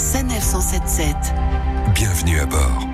Sanef 177. Bienvenue à bord.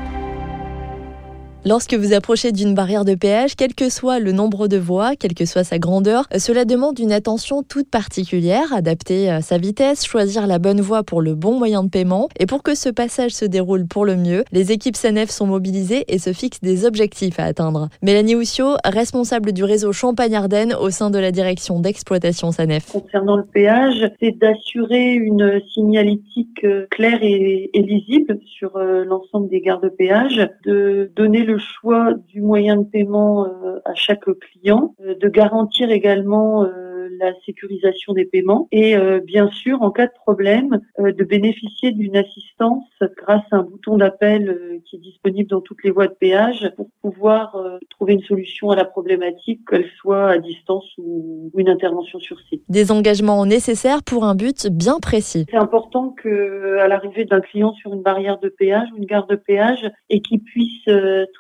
Lorsque vous approchez d'une barrière de péage, quel que soit le nombre de voies, quelle que soit sa grandeur, cela demande une attention toute particulière, adapter à sa vitesse, choisir la bonne voie pour le bon moyen de paiement. Et pour que ce passage se déroule pour le mieux, les équipes SANEF sont mobilisées et se fixent des objectifs à atteindre. Mélanie Houssiot, responsable du réseau Champagne-Ardenne au sein de la direction d'exploitation SANEF. Concernant le péage, c'est d'assurer une signalétique euh, claire et, lisible sur euh, l'ensemble des gares de péage, de donner le choix du moyen de paiement euh, à chaque client, euh, de garantir également euh, la sécurisation des paiements et bien sûr, en cas de problème, de bénéficier d'une assistance grâce à un bouton d'appel qui est disponible dans toutes les voies de péage pour pouvoir trouver une solution à la problématique, qu'elle soit à distance ou une intervention sur site. Des engagements nécessaires pour un but bien précis. C'est important que à l'arrivée d'un client sur une barrière de péage ou une gare de péage et qu'il puisse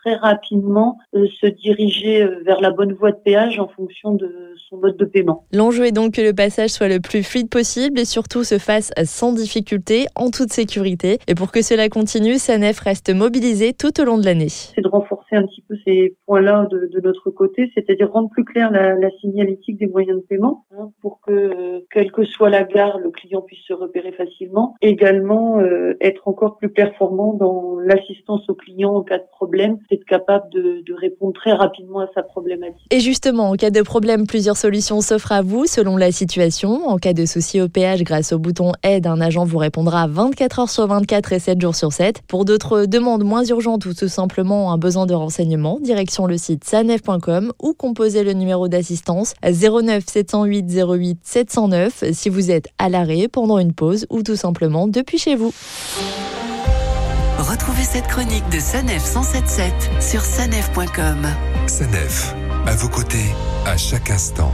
très rapidement euh, se diriger euh, vers la bonne voie de péage en fonction de son mode de paiement. L'enjeu est donc que le passage soit le plus fluide possible et surtout se fasse sans difficulté, en toute sécurité. Et pour que cela continue, SANEF reste mobilisé tout au long de l'année. C'est de renforcer un petit peu ces points-là de, de, notre côté, c'est-à-dire rendre plus clair la, la signalétique des moyens de paiement hein, pour que, euh, quelle que soit la gare, le client puisse se repérer facilement. Également, euh, être encore plus performant dans l'assistance au client en cas de problème, c'est capable de, de répondre très rapidement à sa problématique. Et justement, en cas de problème, plusieurs solutions s'offrent à vous selon la situation. En cas de souci au péage, grâce au bouton aide, un agent vous répondra 24 heures sur 24 et 7 jours sur 7. Pour d'autres demandes moins urgentes ou tout simplement un besoin de renseignement, direction le site sanef.com ou composez le numéro d'assistance 09 708 08 709 si vous êtes à l'arrêt pendant une pause ou tout simplement depuis chez vous. Retrouvez cette chronique de Sanef 177 sur sanef.com. Sanef, à vos côtés, à chaque instant.